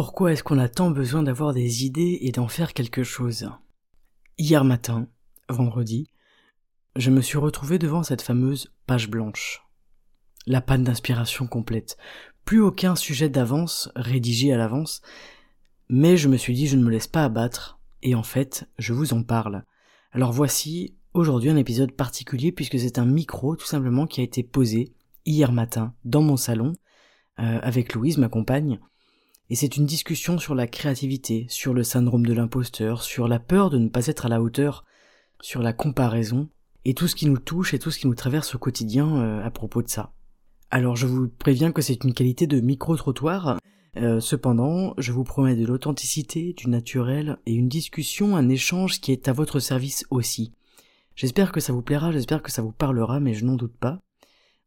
Pourquoi est-ce qu'on a tant besoin d'avoir des idées et d'en faire quelque chose? Hier matin, vendredi, je me suis retrouvé devant cette fameuse page blanche. La panne d'inspiration complète. Plus aucun sujet d'avance rédigé à l'avance, mais je me suis dit je ne me laisse pas abattre, et en fait, je vous en parle. Alors voici aujourd'hui un épisode particulier puisque c'est un micro tout simplement qui a été posé hier matin dans mon salon euh, avec Louise, ma compagne, et c'est une discussion sur la créativité, sur le syndrome de l'imposteur, sur la peur de ne pas être à la hauteur, sur la comparaison, et tout ce qui nous touche et tout ce qui nous traverse au quotidien euh, à propos de ça. Alors je vous préviens que c'est une qualité de micro-trottoir, euh, cependant je vous promets de l'authenticité, du naturel et une discussion, un échange qui est à votre service aussi. J'espère que ça vous plaira, j'espère que ça vous parlera, mais je n'en doute pas.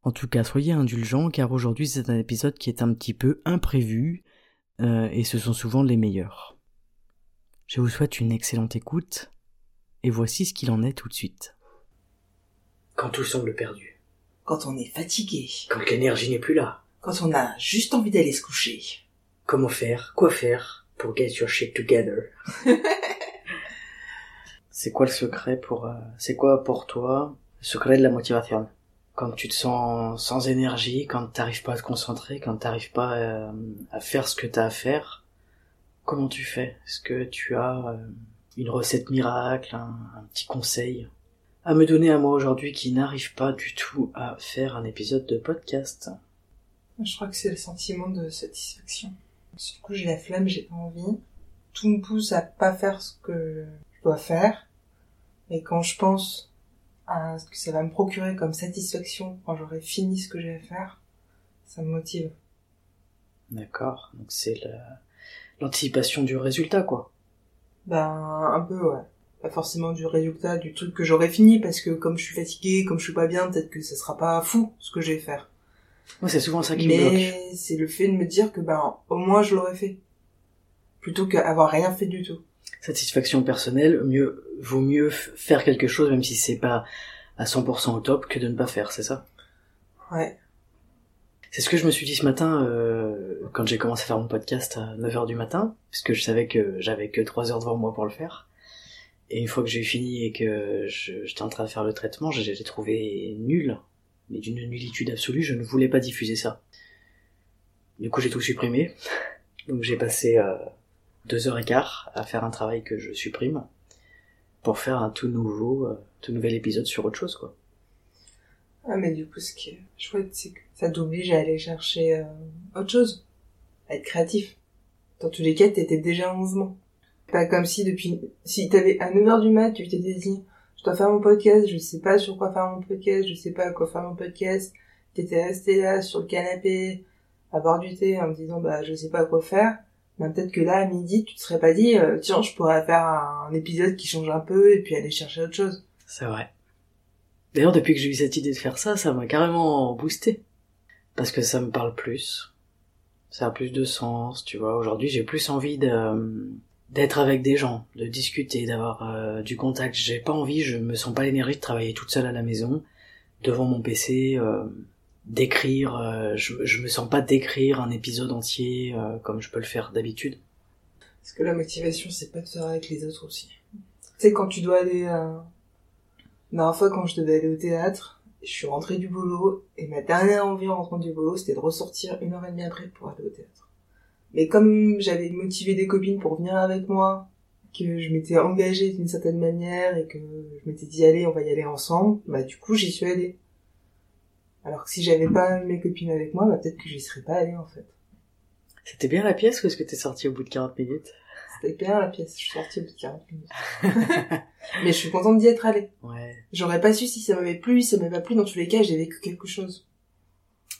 En tout cas, soyez indulgents car aujourd'hui c'est un épisode qui est un petit peu imprévu, euh, et ce sont souvent les meilleurs. Je vous souhaite une excellente écoute, et voici ce qu'il en est tout de suite. Quand tout semble perdu. Quand on est fatigué. Quand l'énergie n'est plus là. Quand on a juste envie d'aller se coucher. Comment faire Quoi faire pour get your shit together? C'est quoi le secret pour... Euh, c'est quoi pour toi le secret de la motivation? Quand tu te sens sans énergie, quand t'arrives pas à te concentrer, quand t'arrives pas euh, à faire ce que t'as à faire, comment tu fais? Est-ce que tu as euh, une recette miracle, un, petit conseil à me donner à moi aujourd'hui qui n'arrive pas du tout à faire un épisode de podcast? Je crois que c'est le sentiment de satisfaction. Surtout j'ai la flemme, j'ai pas envie. Tout me pousse à pas faire ce que je dois faire. Et quand je pense ce que ça va me procurer comme satisfaction quand j'aurai fini ce que j'ai à faire, ça me motive. D'accord. Donc c'est l'anticipation du résultat, quoi. Ben, un peu, ouais. Pas forcément du résultat du truc que j'aurai fini, parce que comme je suis fatiguée, comme je suis pas bien, peut-être que ça sera pas fou, ce que j'ai à faire. Moi, c'est souvent ça qui me bloque. Mais c'est le fait de me dire que, ben, au moins je l'aurais fait. Plutôt qu'avoir rien fait du tout satisfaction personnelle, mieux vaut mieux faire quelque chose même si c'est pas à 100% au top que de ne pas faire, c'est ça? Ouais. C'est ce que je me suis dit ce matin euh, quand j'ai commencé à faire mon podcast à 9h du matin, puisque je savais que j'avais que 3 heures devant moi pour le faire. Et une fois que j'ai fini et que j'étais en train de faire le traitement, j'ai trouvé nul, mais d'une nullitude absolue, je ne voulais pas diffuser ça. Du coup j'ai tout supprimé, donc j'ai passé euh, deux heures et quart à faire un travail que je supprime pour faire un tout nouveau, euh, tout nouvel épisode sur autre chose, quoi. Ah, mais du coup, ce qui est chouette, c'est que ça t'oblige à aller chercher euh, autre chose, à être créatif. Dans tous les cas, t'étais déjà en mouvement. Pas comme si depuis, si t'avais à 9h du mat, tu t'étais dit, je dois faire mon podcast, je sais pas sur quoi faire mon podcast, je sais pas à quoi faire mon podcast. T'étais resté là, sur le canapé, à boire du thé, en me disant, bah, je sais pas quoi faire peut-être que là, à midi, tu te serais pas dit, euh, tiens, je pourrais faire un, épisode qui change un peu et puis aller chercher autre chose. C'est vrai. D'ailleurs, depuis que j'ai eu cette idée de faire ça, ça m'a carrément boosté. Parce que ça me parle plus. Ça a plus de sens, tu vois. Aujourd'hui, j'ai plus envie de, d'être avec des gens, de discuter, d'avoir euh, du contact. J'ai pas envie, je me sens pas l'énergie de travailler toute seule à la maison, devant mon PC, euh, d'écrire, euh, je, je me sens pas d'écrire un épisode entier euh, comme je peux le faire d'habitude. Parce que la motivation, c'est pas de faire avec les autres aussi. Tu sais, quand tu dois aller... Euh... La dernière fois, quand je devais aller au théâtre, je suis rentrée du boulot, et ma dernière envie en rentrant du boulot, c'était de ressortir une heure et demie après pour aller au théâtre. Mais comme j'avais motivé des copines pour venir avec moi, que je m'étais engagée d'une certaine manière, et que je m'étais dit, allez, on va y aller ensemble, bah du coup, j'y suis allée. Alors que si j'avais pas mes copines avec moi, bah peut-être que j'y serais pas allée en fait. C'était bien la pièce ou est-ce que t'es sortie au bout de 40 minutes? C'était bien la pièce, je suis sortie au bout de 40 minutes. Mais je suis contente d'y être allée. Ouais. J'aurais pas su si ça m'avait plu, si ça m'avait pas plu. Dans tous les cas, j'ai vécu quelque chose.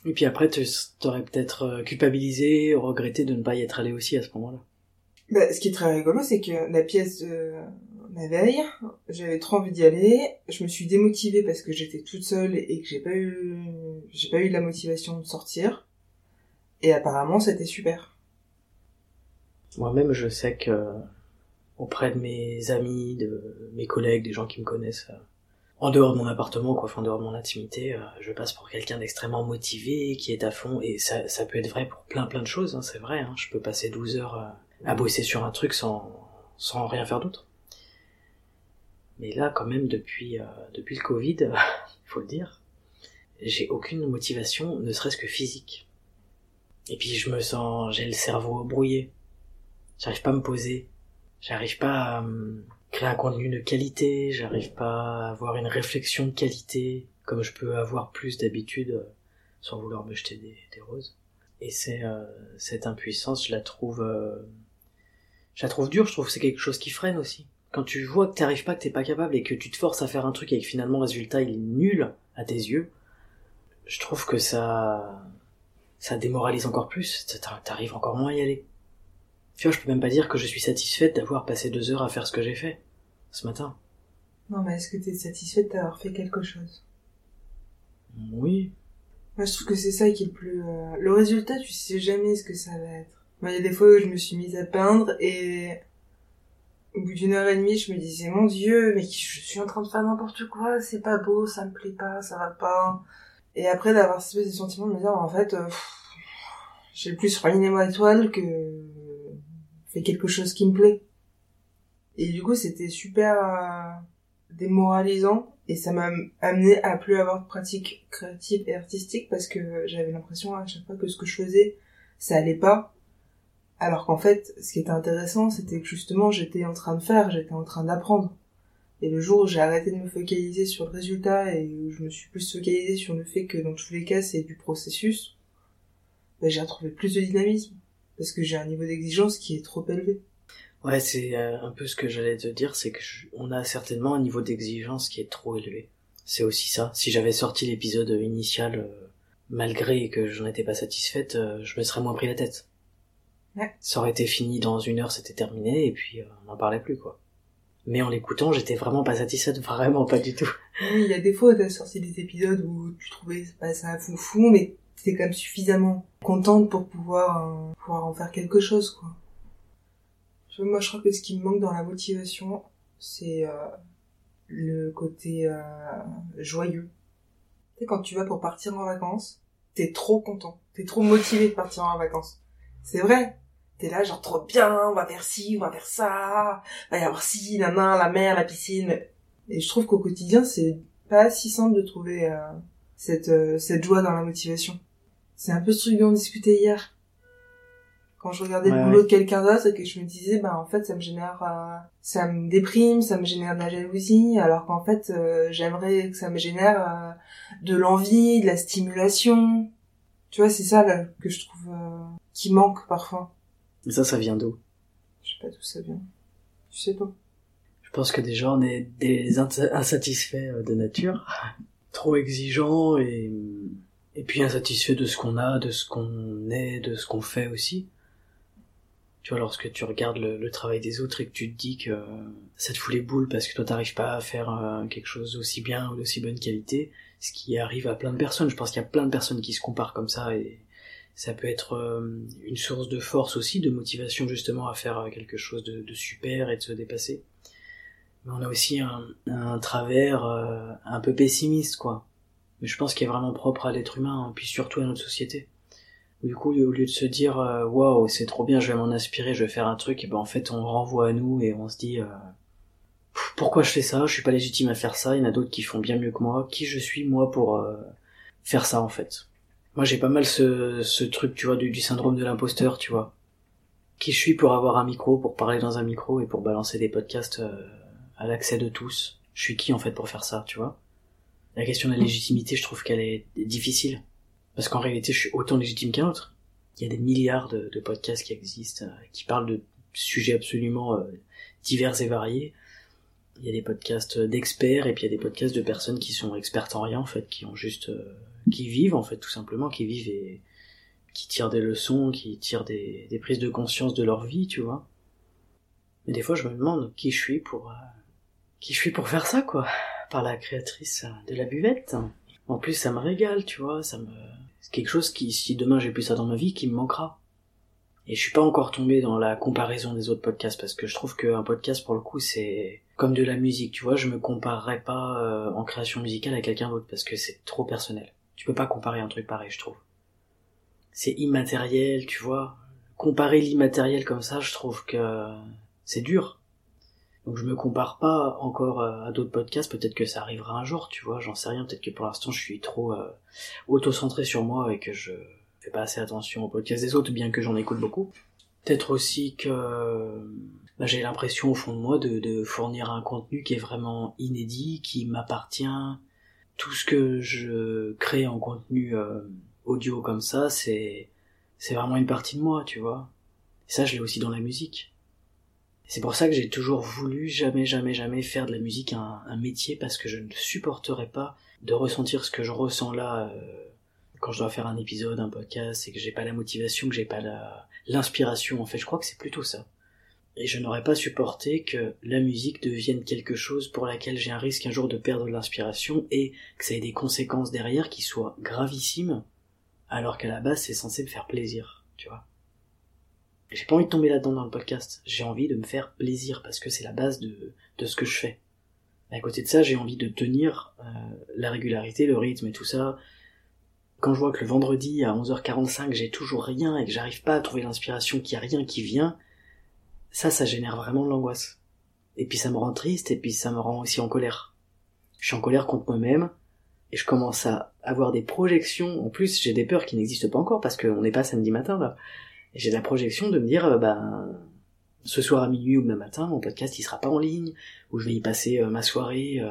Et puis après, tu t'aurais peut-être euh, culpabilisé, regretté de ne pas y être allé aussi à ce moment-là. Bah, ce qui est très rigolo, c'est que la pièce de la veille, j'avais trop envie d'y aller. Je me suis démotivée parce que j'étais toute seule et que j'ai pas eu, j'ai pas eu la motivation de sortir. Et apparemment, c'était super. Moi-même, je sais que auprès de mes amis, de mes collègues, des gens qui me connaissent, euh, en dehors de mon appartement, quoi, en dehors de mon intimité, euh, je passe pour quelqu'un d'extrêmement motivé, qui est à fond, et ça, ça peut être vrai pour plein plein de choses, hein, c'est vrai, hein. je peux passer 12 heures euh, à bosser sur un truc sans, sans rien faire d'autre. Mais là, quand même, depuis, euh, depuis le Covid, il faut le dire, j'ai aucune motivation, ne serait-ce que physique. Et puis je me sens, j'ai le cerveau brouillé. J'arrive pas à me poser. J'arrive pas à euh, créer un contenu de qualité. J'arrive pas à avoir une réflexion de qualité comme je peux avoir plus d'habitude euh, sans vouloir me jeter des, des roses. Et c'est euh, cette impuissance, je la trouve, euh, je la trouve dure. Je trouve que c'est quelque chose qui freine aussi. Quand tu vois que t'arrives pas, que t'es pas capable et que tu te forces à faire un truc et que finalement le résultat il est nul à tes yeux, je trouve que ça, ça démoralise encore plus. T'arrives encore moins à y aller. Tu vois, je peux même pas dire que je suis satisfaite d'avoir passé deux heures à faire ce que j'ai fait ce matin. Non, mais est-ce que t'es satisfaite d'avoir fait quelque chose? Oui. Moi, je trouve que c'est ça qui est le plus... euh, Le résultat, tu sais jamais ce que ça va être. Moi, il y a des fois où je me suis mise à peindre et... Au bout d'une heure et demie, je me disais, mon dieu, mais je suis en train de faire n'importe quoi, c'est pas beau, ça me plaît pas, ça va pas. Et après d'avoir ce espèce de sentiment de me dire, en fait, euh, j'ai plus ruiné ma toile que fait quelque chose qui me plaît. Et du coup, c'était super euh, démoralisant et ça m'a amené à plus avoir de pratique créative et artistique parce que j'avais l'impression à chaque fois que ce que je faisais, ça allait pas. Alors qu'en fait, ce qui était intéressant, c'était que justement, j'étais en train de faire, j'étais en train d'apprendre. Et le jour où j'ai arrêté de me focaliser sur le résultat et où je me suis plus focalisée sur le fait que dans tous les cas, c'est du processus, ben, j'ai retrouvé plus de dynamisme. Parce que j'ai un niveau d'exigence qui est trop élevé. Ouais, c'est euh, un peu ce que j'allais te dire, c'est que on a certainement un niveau d'exigence qui est trop élevé. C'est aussi ça. Si j'avais sorti l'épisode initial, euh, malgré que j'en étais pas satisfaite, euh, je me serais moins pris la tête. Ouais. Ça aurait été fini dans une heure, c'était terminé, et puis euh, on n'en parlait plus, quoi. Mais en l'écoutant, j'étais vraiment pas satisfaite, vraiment pas du tout. Oui, il y a des fois t'as sorti des épisodes où tu trouvais pas ça foufou, mais t'étais quand même suffisamment contente pour pouvoir, euh, pouvoir en faire quelque chose, quoi. Moi, je crois que ce qui me manque dans la motivation, c'est euh, le côté euh, joyeux. Tu sais, quand tu vas pour partir en vacances, t'es trop content, t'es trop motivé de partir en vacances. C'est vrai. T'es là, genre, trop bien, on va faire ci, on va faire ça, va y avoir ci, la main, la mer, la piscine. Et je trouve qu'au quotidien, c'est pas si simple de trouver euh, cette, euh, cette joie dans la motivation. C'est un peu ce truc dont on discutait hier. Quand je regardais Ouais, le boulot de quelqu'un d'autre et que je me disais, bah en fait, ça me génère, euh, ça me déprime, ça me génère de la jalousie, alors qu'en fait, j'aimerais que ça me génère de l'envie, de la stimulation. Tu vois, c'est ça là, que je trouve qui manque parfois. Mais ça, ça vient d'où? Je sais pas d'où ça vient. Tu sais pas. Je pense que déjà on est des ins- insatisfaits euh, de nature, trop exigeants et et puis insatisfaits de ce qu'on a, de ce qu'on est, de ce qu'on fait aussi. Tu vois, lorsque tu regardes le, le travail des autres et que tu te dis que euh, ça te fout les boules parce que toi t'arrives pas à faire euh, quelque chose d'aussi bien ou d'aussi bonne qualité, ce qui arrive à plein de personnes. Je pense qu'il y a plein de personnes qui se comparent comme ça et ça peut être euh, une source de force aussi, de motivation justement à faire quelque chose de, de super et de se dépasser. Mais on a aussi un, un travers euh, un peu pessimiste, quoi. Mais je pense qu'il est vraiment propre à l'être humain, hein, puis surtout à notre société. Du coup, au lieu de se dire euh, waouh, c'est trop bien, je vais m'en inspirer, je vais faire un truc, et ben en fait, on renvoie à nous et on se dit euh, pourquoi je fais ça? Je suis pas légitime à faire ça. Il y en a d'autres qui font bien mieux que moi. Qui je suis moi pour euh, faire ça en fait? Moi, j'ai pas mal ce, ce truc, tu vois, du, du syndrome de l'imposteur, tu vois. Qui je suis pour avoir un micro, pour parler dans un micro et pour balancer des podcasts euh, à l'accès de tous Je suis qui en fait pour faire ça, tu vois? La question de la légitimité, je trouve qu'elle est difficile. Parce qu'en réalité, je suis autant légitime qu'un autre. Il y a des milliards de, podcasts qui existent, euh, qui parlent de sujets absolument euh, divers et variés. Il y a des podcasts d'experts et puis il y a des podcasts de personnes qui sont expertes en rien en fait, qui ont juste, euh, qui vivent en fait tout simplement, qui vivent et qui tirent des leçons, qui tirent des, prises de conscience de leur vie, tu vois. Mais des fois je me demande qui je suis pour, euh, qui je suis pour faire ça quoi, par la créatrice de la buvette. En plus ça me régale, tu vois, ça me, c'est quelque chose qui, si demain j'ai plus ça dans ma vie, qui me manquera. Et je suis pas encore tombé dans la comparaison des autres podcasts parce que je trouve qu'un podcast pour le coup c'est comme de la musique, tu vois, je me comparerais pas euh, en création musicale à quelqu'un d'autre parce que c'est trop personnel. Tu peux pas comparer un truc pareil, je trouve. C'est immatériel, tu vois. Comparer l'immatériel comme ça, je trouve que c'est dur. Donc je me compare pas encore euh, à d'autres podcasts, peut-être que ça arrivera un jour, tu vois, j'en sais rien, peut-être que pour l'instant je suis trop euh, auto-centré sur moi et que je fais pas assez attention aux podcasts des autres, bien que j'en écoute beaucoup. Peut-être aussi que bah, j'ai l'impression au fond de moi de, fournir un contenu qui est vraiment inédit, qui m'appartient. Tout ce que je crée en contenu euh, audio comme ça, c'est c'est vraiment une partie de moi, tu vois. Et ça, je l'ai aussi dans la musique. C'est pour ça que j'ai toujours voulu jamais, jamais, jamais faire de la musique un, un, métier parce que je ne supporterais pas de ressentir ce que je ressens là euh, quand je dois faire un épisode, un podcast, et que j'ai pas la motivation, que j'ai pas la l'inspiration. En fait, je crois que c'est plutôt ça. Et je n'aurais pas supporté que la musique devienne quelque chose pour laquelle j'ai un risque un jour de perdre l'inspiration et que ça ait des conséquences derrière qui soient gravissimes, alors qu'à la base c'est censé me faire plaisir, tu vois. J'ai pas envie de tomber là-dedans dans le podcast. J'ai envie de me faire plaisir parce que c'est la base de, de ce que je fais. À côté de ça, j'ai envie de tenir euh, la régularité, le rythme et tout ça. Quand je vois que le vendredi à 11h45 j'ai toujours rien et que j'arrive pas à trouver l'inspiration, qu'il y a rien qui vient, ça, ça génère vraiment de l'angoisse. Et puis ça me rend triste et puis ça me rend aussi en colère. Je suis en colère contre moi-même et je commence à avoir des projections. En plus, j'ai des peurs qui n'existent pas encore parce qu'on n'est pas samedi matin là. Et j'ai la projection de me dire, euh, ben, ce soir à minuit ou demain matin, mon podcast il sera pas en ligne, ou je vais y passer euh, ma soirée euh,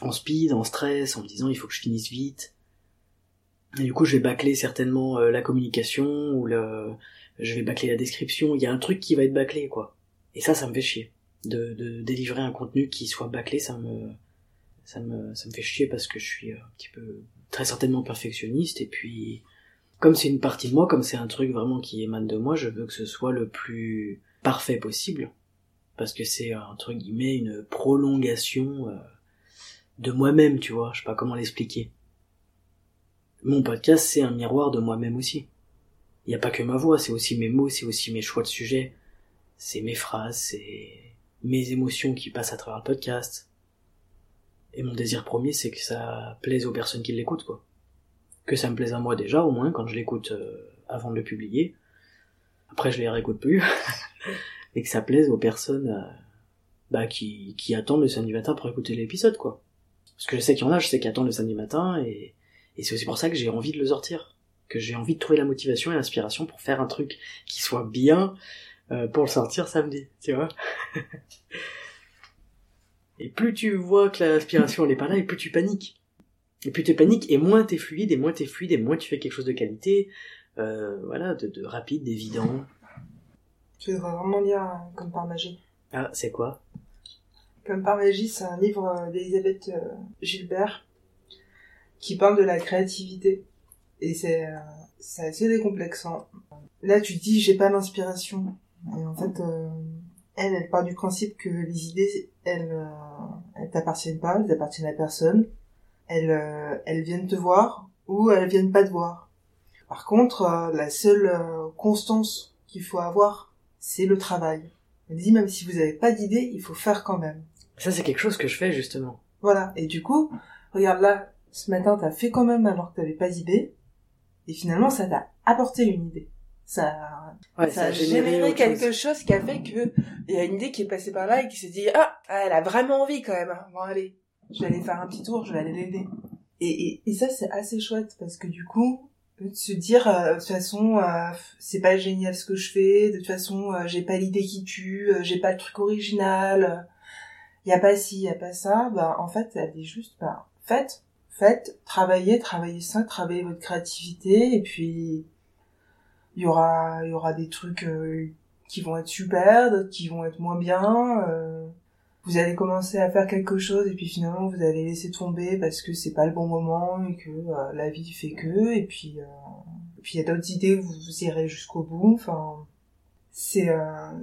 en speed, en stress, en me disant il faut que je finisse vite. Et du coup, je vais bâcler certainement la communication ou le, je vais bâcler la description. Il y a un truc qui va être bâclé, quoi. Et ça, ça me fait chier. De, de délivrer un contenu qui soit bâclé, ça me, ça me, ça me fait chier parce que je suis un petit peu, très certainement perfectionniste et puis, comme c'est une partie de moi, comme c'est un truc vraiment qui émane de moi, je veux que ce soit le plus parfait possible. Parce que c'est, entre guillemets, une prolongation euh, de moi-même, tu vois. Je sais pas comment l'expliquer. Mon podcast, c'est un miroir de moi-même aussi. Il n'y a pas que ma voix, c'est aussi mes mots, c'est aussi mes choix de sujet, c'est mes phrases, c'est mes émotions qui passent à travers le podcast. Et mon désir premier, c'est que ça plaise aux personnes qui l'écoutent, quoi. Que ça me plaise à moi déjà, au moins, quand je l'écoute euh, avant de le publier. Après, je les réécoute plus. et que ça plaise aux personnes euh, bah, qui, qui attendent le samedi matin pour écouter l'épisode, quoi. Parce que je sais qu'il y en a, je sais qu'ils attendent le samedi matin, et, et c'est aussi pour ça que j'ai envie de le sortir que j'ai envie de trouver la motivation et l'inspiration pour faire un truc qui soit bien euh, pour le sortir samedi, tu vois. et plus tu vois que l'inspiration elle est pas là, et plus tu paniques. Et plus tu paniques, et moins t'es fluide, et moins t'es fluide, et moins tu fais quelque chose de qualité, euh, voilà, de, de rapide, d'évident. Tu devrais vraiment lire euh, Comme par magie. Ah, c'est quoi? Comme par magie, c'est un livre d'Elisabeth Gilbert qui parle de la créativité et c'est euh, c'est assez décomplexant. Là, tu dis j'ai pas d'inspiration. Et en fait, euh, elle, elle part du principe que les idées, elles, euh, elles t'appartiennent pas, elles appartiennent à personne. Elles, euh, elles viennent te voir ou elles viennent pas te voir. Par contre, la seule constance qu'il faut avoir, c'est le travail. Elle dit même si vous avez pas d'idée, il faut faire quand même. Ça, c'est quelque chose que je fais justement. Voilà. Et du coup, regarde là, ce matin, t'as fait quand même alors que t'avais pas d'idée. Et finalement, ça t'a apporté une idée. Ça, ouais, ça, a généré, quelque chose. qui a fait que il y a une idée qui est passée par là et qui s'est dit ah, elle a vraiment envie quand même. Hein. Bon allez, je vais aller faire un petit tour, je vais aller l'aider. Et, et, et, ça c'est assez chouette parce que du coup de se dire euh, de toute façon euh, c'est pas génial ce que je fais, de toute façon euh, j'ai pas l'idée qui tue, j'ai pas le truc original, il y a pas ci, il y a pas ça, bah en fait elle dit juste bah faites faites, travaillez, travaillez ça, travaillez votre créativité, et puis il y aura, y aura des trucs euh, qui vont être super, d'autres qui vont être moins bien. Euh, vous allez commencer à faire quelque chose et puis finalement vous allez laisser tomber parce que c'est pas le bon moment et que euh, la vie fait que et puis puis il y a d'autres idées où vous irez jusqu'au bout. Enfin, c'est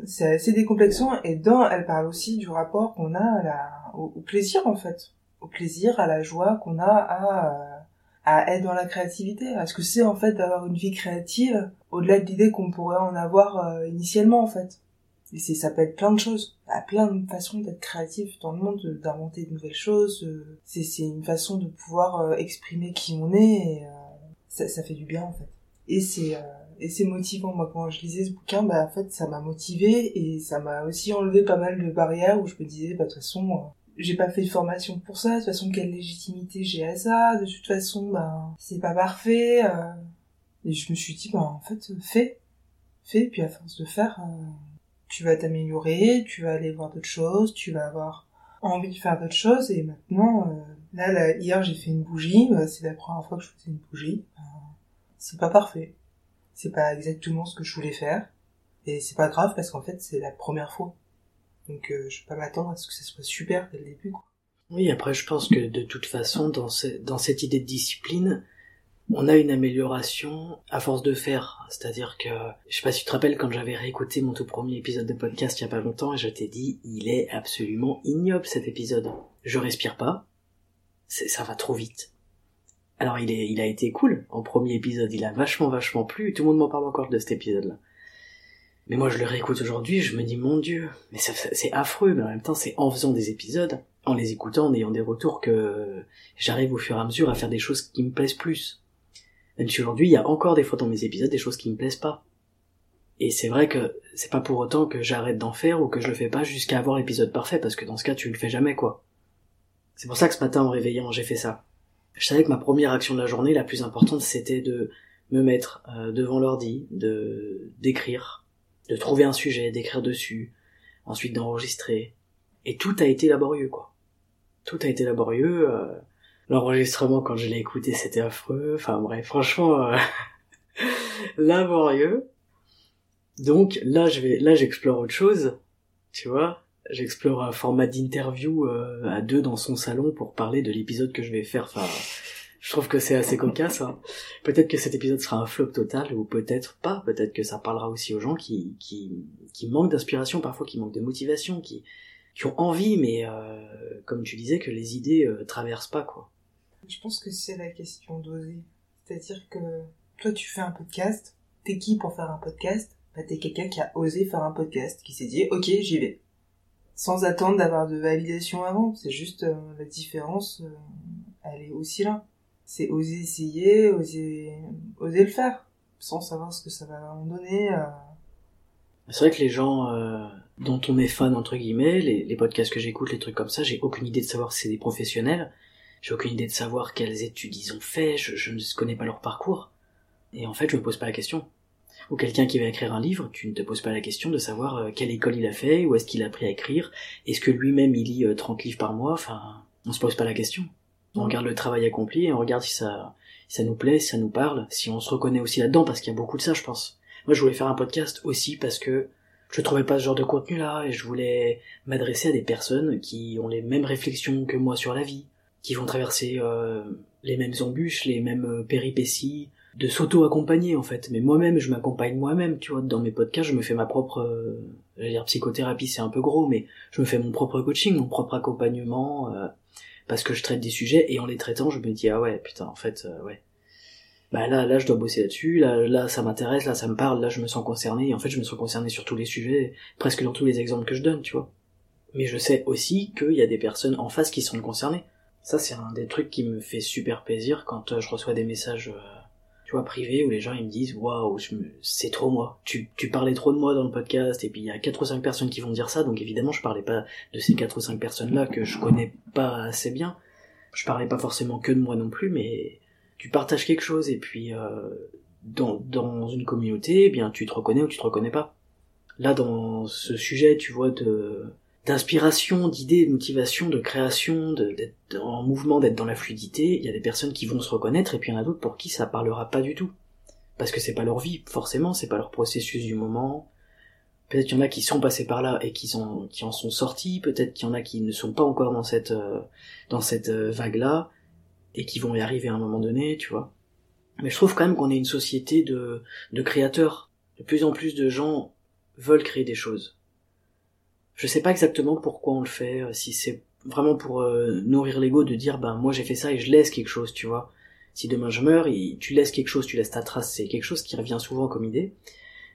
c'est assez décomplexant et dans elle parle aussi du rapport qu'on a à au, plaisir en fait, au plaisir, à la joie qu'on a à à être dans la créativité, à ce que c'est en fait d'avoir une vie créative au-delà de l'idée qu'on pourrait en avoir initialement en fait. Et c'est, ça peut être plein de choses. A plein de façons d'être créatif dans le monde, d'inventer de nouvelles choses. C'est, c'est une façon de pouvoir euh, exprimer qui on est et euh, ça, ça fait du bien en fait. Et c'est, euh, et c'est motivant. Moi, quand je lisais ce bouquin, bah, en fait, ça m'a motivé et ça m'a aussi enlevé pas mal de barrières où je me disais, bah, de toute façon, j'ai pas fait de formation pour ça. De toute façon, quelle légitimité j'ai à ça? De toute façon, bah, c'est pas parfait. Et je me suis dit, bah, en fait, fais. Fais, puis à force de faire, tu vas t'améliorer, tu vas aller voir d'autres choses, tu vas avoir envie de faire d'autres choses et maintenant euh, là, hier j'ai fait une bougie, bah, c'est la première fois que je faisais une bougie. Euh, c'est pas parfait. C'est pas exactement ce que je voulais faire et c'est pas grave parce qu'en fait c'est la première fois. Donc euh, je vais pas m'attendre à ce que ça soit super dès le début. Oui, après je pense que de toute façon dans, dans cette idée de discipline, on a une amélioration à force de faire. C'est-à-dire que, je sais pas si tu te rappelles quand j'avais réécouté mon tout premier épisode de podcast il y a pas longtemps et je t'ai dit, il est absolument ignoble cet épisode. Je respire pas. ça va trop vite. Alors il est, il a été cool en premier épisode, il a vachement vachement plu, tout le monde m'en parle encore de cet épisode-là. Mais moi je le réécoute aujourd'hui, je me dis mon dieu, mais c'est affreux, mais en même temps c'est en faisant des épisodes, en les écoutant, en ayant des retours que j'arrive au fur et à mesure à faire des choses qui me plaisent plus. Même si aujourd'hui, il y a encore des fois dans mes épisodes des choses qui me plaisent pas. Et c'est vrai que c'est pas pour autant que j'arrête d'en faire ou que je le fais pas jusqu'à avoir l'épisode parfait, parce que dans ce cas, tu le fais jamais, quoi. C'est pour ça que ce matin, en réveillant, j'ai fait ça. Je savais que ma première action de la journée, la plus importante, c'était de me mettre euh, devant l'ordi, de d'écrire, de trouver un sujet, d'écrire dessus, ensuite d'enregistrer. Et tout a été laborieux, quoi. Tout a été laborieux. Euh, l'enregistrement quand je l'ai écouté c'était affreux enfin bref franchement euh, laborieux donc là je vais là j'explore autre chose tu vois j'explore un format d'interview euh, à deux dans son salon pour parler de l'épisode que je vais faire je trouve que c'est assez cocasse hein. peut-être que cet épisode sera un flop total ou peut-être pas peut-être que ça parlera aussi aux gens qui qui qui manquent d'inspiration parfois qui manquent de motivation qui qui ont envie mais euh, comme tu disais que les idées euh, traversent pas quoi je pense que c'est la question d'oser. C'est-à-dire que toi, tu fais un podcast, t'es qui pour faire un podcast? Bah, t'es quelqu'un qui a osé faire un podcast, qui s'est dit, ok, j'y vais. Sans attendre d'avoir de validation avant. C'est juste euh, la différence, euh, elle est aussi là. C'est oser essayer, oser, oser le faire, sans savoir ce que ça va en donner. Euh. C'est vrai que les gens dont on est fan entre guillemets, les, les podcasts que j'écoute, les trucs comme ça, j'ai aucune idée de savoir si c'est des professionnels j'ai aucune idée de savoir quelles études ils ont fait, je, ne connais pas leur parcours. Et en fait, je me pose pas la question. Ou quelqu'un qui va écrire un livre, tu ne te poses pas la question de savoir euh, quelle école il a fait, où est-ce qu'il a appris à écrire, est-ce que lui-même il lit 30 euh, livres par mois, enfin, on se pose pas la question. On regarde le travail accompli et on regarde si ça, si ça nous plaît, si ça nous parle, si on se reconnaît aussi là-dedans, parce qu'il y a beaucoup de ça, je pense. Moi, je voulais faire un podcast aussi parce que je trouvais pas ce genre de contenu là et je voulais m'adresser à des personnes qui ont les mêmes réflexions que moi sur la vie, qui vont traverser euh, les mêmes embûches, les mêmes euh, péripéties, de s'auto-accompagner en fait. Mais moi-même, je m'accompagne moi-même, tu vois. Dans mes podcasts, je me fais ma propre, euh, j'allais dire psychothérapie, c'est un peu gros, mais je me fais mon propre coaching, mon propre accompagnement, euh, parce que je traite des sujets et en les traitant, je me dis ah ouais, putain, en fait, ouais. Bah là, là, je dois bosser là-dessus. Là, là, ça m'intéresse, là, ça me parle, là, je me sens concerné. Et en fait, je me sens concerné sur tous les sujets, presque dans tous les exemples que je donne, tu vois. Mais je sais aussi qu'il y a des personnes en face qui sont concernées. Ça, c'est un des trucs qui me fait super plaisir quand euh, je reçois des messages, euh, tu vois, où les gens ils me disent waouh, c'est trop moi. Tu, tu parlais trop de moi dans le podcast et puis il y a quatre ou cinq personnes qui vont dire ça, donc évidemment je parlais pas de ces quatre ou cinq personnes là que je connais pas assez bien. Je parlais pas forcément que de moi non plus, mais tu partages quelque chose et puis euh, dans, dans une communauté, eh bien tu te reconnais ou tu te reconnais pas. Là dans ce sujet, tu vois de d'inspiration, d'idées, de motivation, de création, d'être en mouvement, d'être dans la fluidité, il y a des personnes qui vont se reconnaître et puis il y en a d'autres pour qui ça parlera pas du tout. Parce que c'est pas leur vie, forcément, c'est pas leur processus du moment, Peut-être qu'il y en a qui sont passés par là et qui, en sont sortis, peut-être qu'il y en a qui ne sont pas encore dans cette, euh, dans cette euh, vague-là, et qui vont y arriver à un moment donné, tu vois. Mais je trouve quand même qu'on est une société de, de créateurs. De plus en plus de gens veulent créer des choses. Je sais pas exactement pourquoi on le fait, euh, si c'est vraiment pour nourrir l'ego de dire ben moi j'ai fait ça et je laisse quelque chose, tu vois. Si demain je meurs, et tu laisses quelque chose, tu laisses ta trace, c'est quelque chose qui revient souvent comme idée.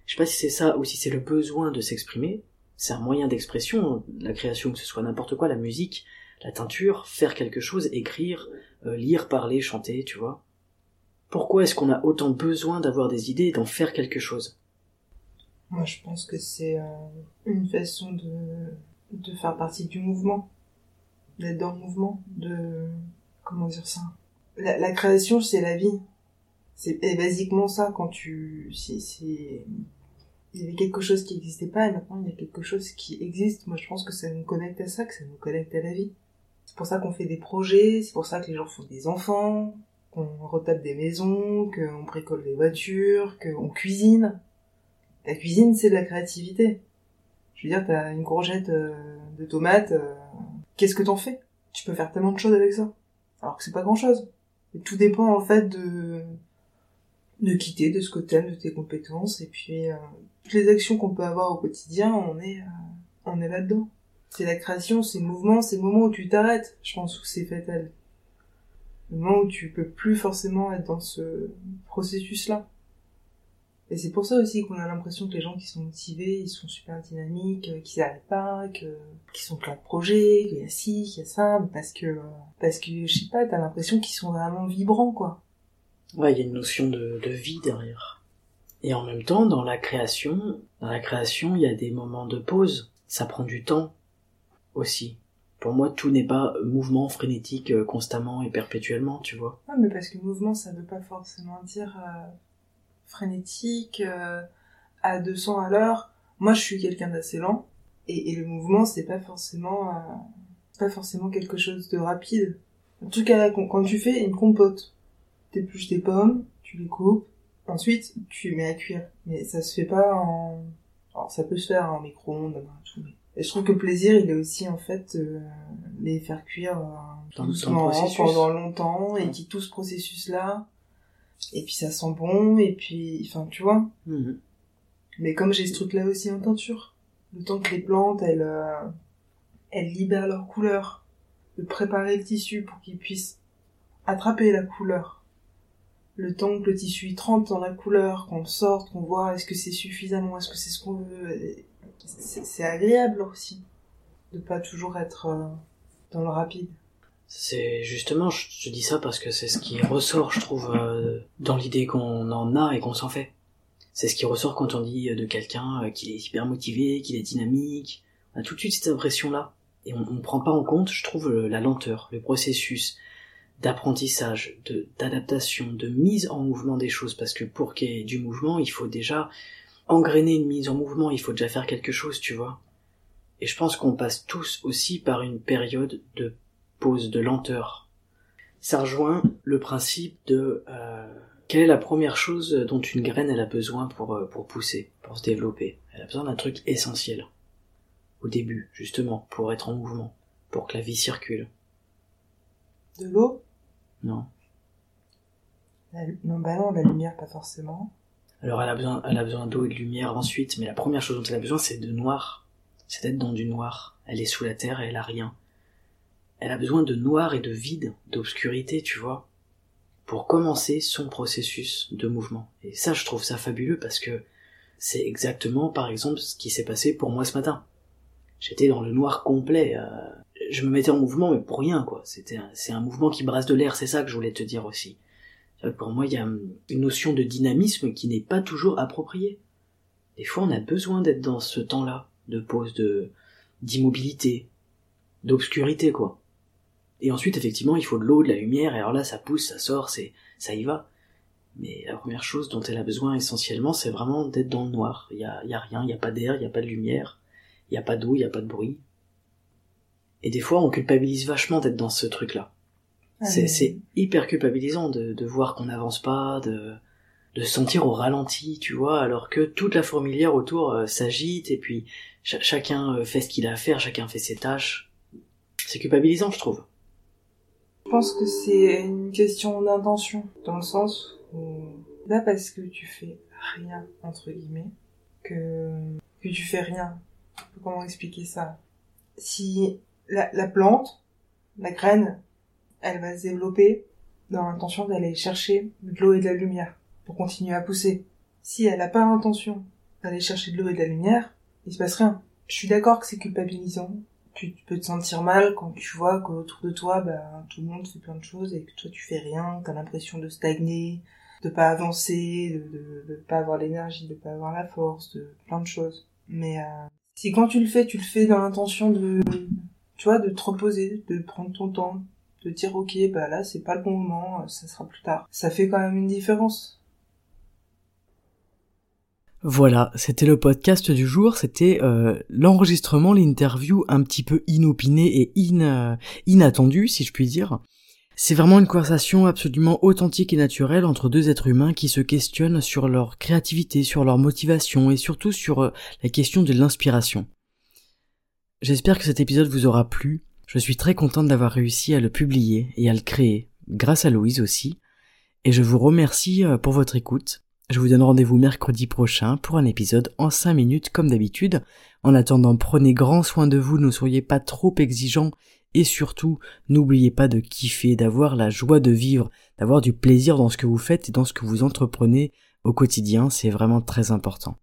Je sais pas si c'est ça ou si c'est le besoin de s'exprimer. C'est un moyen d'expression, la création, que ce soit n'importe quoi, la musique, la teinture, faire quelque chose, écrire, euh, lire, parler, chanter, tu vois. Pourquoi est-ce qu'on a autant besoin d'avoir des idées et d'en faire quelque chose? Moi, je pense que c'est euh, une façon de, de faire partie du mouvement, d'être dans le mouvement, de comment dire ça? La, la création, c'est la vie. C'est basiquement ça quand tu, si, il y avait quelque chose qui n'existait pas et maintenant il y a quelque chose qui existe. Moi, je pense que ça nous connecte à ça, que ça nous connecte à la vie. C'est pour ça qu'on fait des projets, c'est pour ça que les gens font des enfants, qu'on retape des maisons, qu'on bricole des voitures, qu'on cuisine. La cuisine, c'est de la créativité. Je veux dire, t'as une courgette euh, de tomates, euh, qu'est-ce que t'en fais? Tu peux faire tellement de choses avec ça. Alors que c'est pas grand-chose. tout dépend en fait de de quitter de ce que t'aimes, de tes compétences, et puis euh, toutes les actions qu'on peut avoir au quotidien, on est, on est là-dedans. C'est la création, c'est le mouvement, c'est le moment où tu t'arrêtes, je pense, où c'est fatal. Le moment où tu peux plus forcément être dans ce processus-là. Et c'est pour ça aussi qu'on a l'impression que les gens qui sont motivés, ils sont super dynamiques, euh, qu'ils n'arrêtent pas, que, qu'ils sont plein de projets, qu'il y a ci, qu'il y a ça, parce que, parce que, je sais pas, t'as l'impression qu'ils sont vraiment vibrants, quoi. Ouais, il y a une notion de, de vie derrière. Et en même temps, dans la création, dans la création, il y a des moments de pause. Ça prend du temps aussi. Pour moi, tout n'est pas mouvement frénétique euh, constamment et perpétuellement, tu vois. Ouais, mais parce que mouvement, ça veut pas forcément dire euh, frénétique, euh, à 200 à l'heure. Moi, je suis quelqu'un d'assez lent. Et, et, le mouvement, c'est pas forcément, pas forcément quelque chose de rapide. En tout cas, quand tu fais une compote, t'épluches tes pommes, tu les coupes, ensuite tu les mets à cuire. Mais ça se fait pas en... Alors ça peut se faire en micro-ondes, tout. Et je trouve que le plaisir, il est aussi en fait euh, les faire cuire euh, doucement, pendant longtemps, et qui tout ce processus-là, et puis ça sent bon, et puis, enfin, tu vois. Mhm. Mais comme j'ai ce truc-là aussi en teinture, le temps que les plantes, elles, euh, elles libèrent leur couleur, de préparer le tissu pour qu'il puisse attraper la couleur, le temps que le tissu trempe dans la couleur, qu'on sorte, qu'on voit est-ce que c'est suffisamment, est-ce que c'est ce qu'on veut. C'est agréable aussi de pas toujours être euh, dans le rapide. C'est justement, je, dis ça parce que c'est ce qui ressort, je trouve, euh, dans l'idée qu'on en a et qu'on s'en fait. C'est ce qui ressort quand on dit de quelqu'un euh, qu'il est hyper motivé, qu'il est dynamique. On a tout de suite cette impression-là. Et on ne prend pas en compte, je trouve, la lenteur, le processus, d'apprentissage, de d'adaptation, de mise en mouvement des choses, parce que pour qu'il y ait du mouvement, il faut déjà engrainer une mise en mouvement, il faut déjà faire quelque chose, tu vois. Et je pense qu'on passe tous aussi par une période de pause, de lenteur. Ça rejoint le principe de euh, quelle est la première chose dont une graine elle a besoin pour, euh, pour pousser, pour se développer. Elle a besoin d'un truc essentiel. Au début, justement, pour être en mouvement, pour que la vie circule. De l'eau? Non. Non, bah non, la lumière, pas forcément. Alors elle a besoin, elle a besoin d'eau et de lumière ensuite, mais la première chose dont elle a besoin, c'est de noir. C'est d'être dans du noir. Elle est sous la terre et elle a rien. Elle a besoin de noir et de vide, d'obscurité, tu vois, pour commencer son processus de mouvement. Et ça, je trouve ça fabuleux parce que c'est exactement, par exemple, ce qui s'est passé pour moi ce matin. J'étais dans le noir complet. Euh, je me mettais en mouvement, mais pour rien, quoi. C'est un mouvement qui brasse de l'air, c'est ça que je voulais te dire aussi. Pour moi, il y a une notion de dynamisme qui n'est pas toujours appropriée. Des fois, on a besoin d'être dans ce temps-là, de pause, de, d'immobilité, d'obscurité, quoi. Et ensuite, effectivement, il faut de l'eau, de la lumière, et alors là, ça pousse, ça sort, c'est, ça y va. Mais la première chose dont elle a besoin essentiellement, c'est vraiment d'être dans le noir. Il y a, y a rien, il y a pas d'air, il y a pas de lumière, il y a pas d'eau, il y a pas de bruit. Et des fois, on culpabilise vachement d'être dans ce truc-là. Ah c'est hyper culpabilisant de, de voir qu'on n'avance pas, de, de se sentir au ralenti, tu vois, alors que toute la fourmilière autour euh, s'agite et puis chacun euh, fait ce qu'il a à faire, chacun fait ses tâches. C'est culpabilisant, je trouve. Je pense que c'est une question d'intention, dans le sens où là parce que tu fais rien entre guillemets, que que tu fais rien. Comment expliquer ça? Si la, la plante, la graine, elle va se développer dans l'intention d'aller chercher de l'eau et de la lumière pour continuer à pousser. Si elle n'a pas l'intention d'aller chercher de l'eau et de la lumière, il se passe rien. Je suis d'accord que c'est culpabilisant. Tu, peux te sentir mal quand tu vois qu'autour de toi, bah, tout le monde fait plein de choses et que toi tu fais rien, t'as l'impression de stagner, de pas avancer, de, de, pas avoir l'énergie, de pas avoir la force, de plein de choses. Mais euh, si quand tu le fais, tu le fais dans l'intention de, tu vois, de te reposer, de prendre ton temps, de dire ok, bah là c'est pas le bon moment, ça sera plus tard. Ça fait quand même une différence. Voilà, c'était le podcast du jour, c'était euh, l'enregistrement, l'interview un petit peu inopinée et in, euh, inattendue, si je puis dire. C'est vraiment une conversation absolument authentique et naturelle entre deux êtres humains qui se questionnent sur leur créativité, sur leur motivation et surtout sur euh, la question de l'inspiration. J'espère que cet épisode vous aura plu. Je suis très contente d'avoir réussi à le publier et à le créer, grâce à Louise aussi. Et je vous remercie euh, pour votre écoute. Je vous donne rendez-vous mercredi prochain pour un épisode en 5 minutes comme d'habitude. En attendant, prenez grand soin de vous, ne soyez pas trop exigeants et surtout, n'oubliez pas de kiffer, d'avoir la joie de vivre, d'avoir du plaisir dans ce que vous faites et dans ce que vous entreprenez au quotidien, c'est vraiment très important.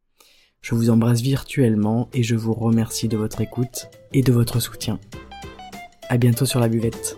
Je vous embrasse virtuellement et je vous remercie de votre écoute et de votre soutien. À bientôt sur la buvette.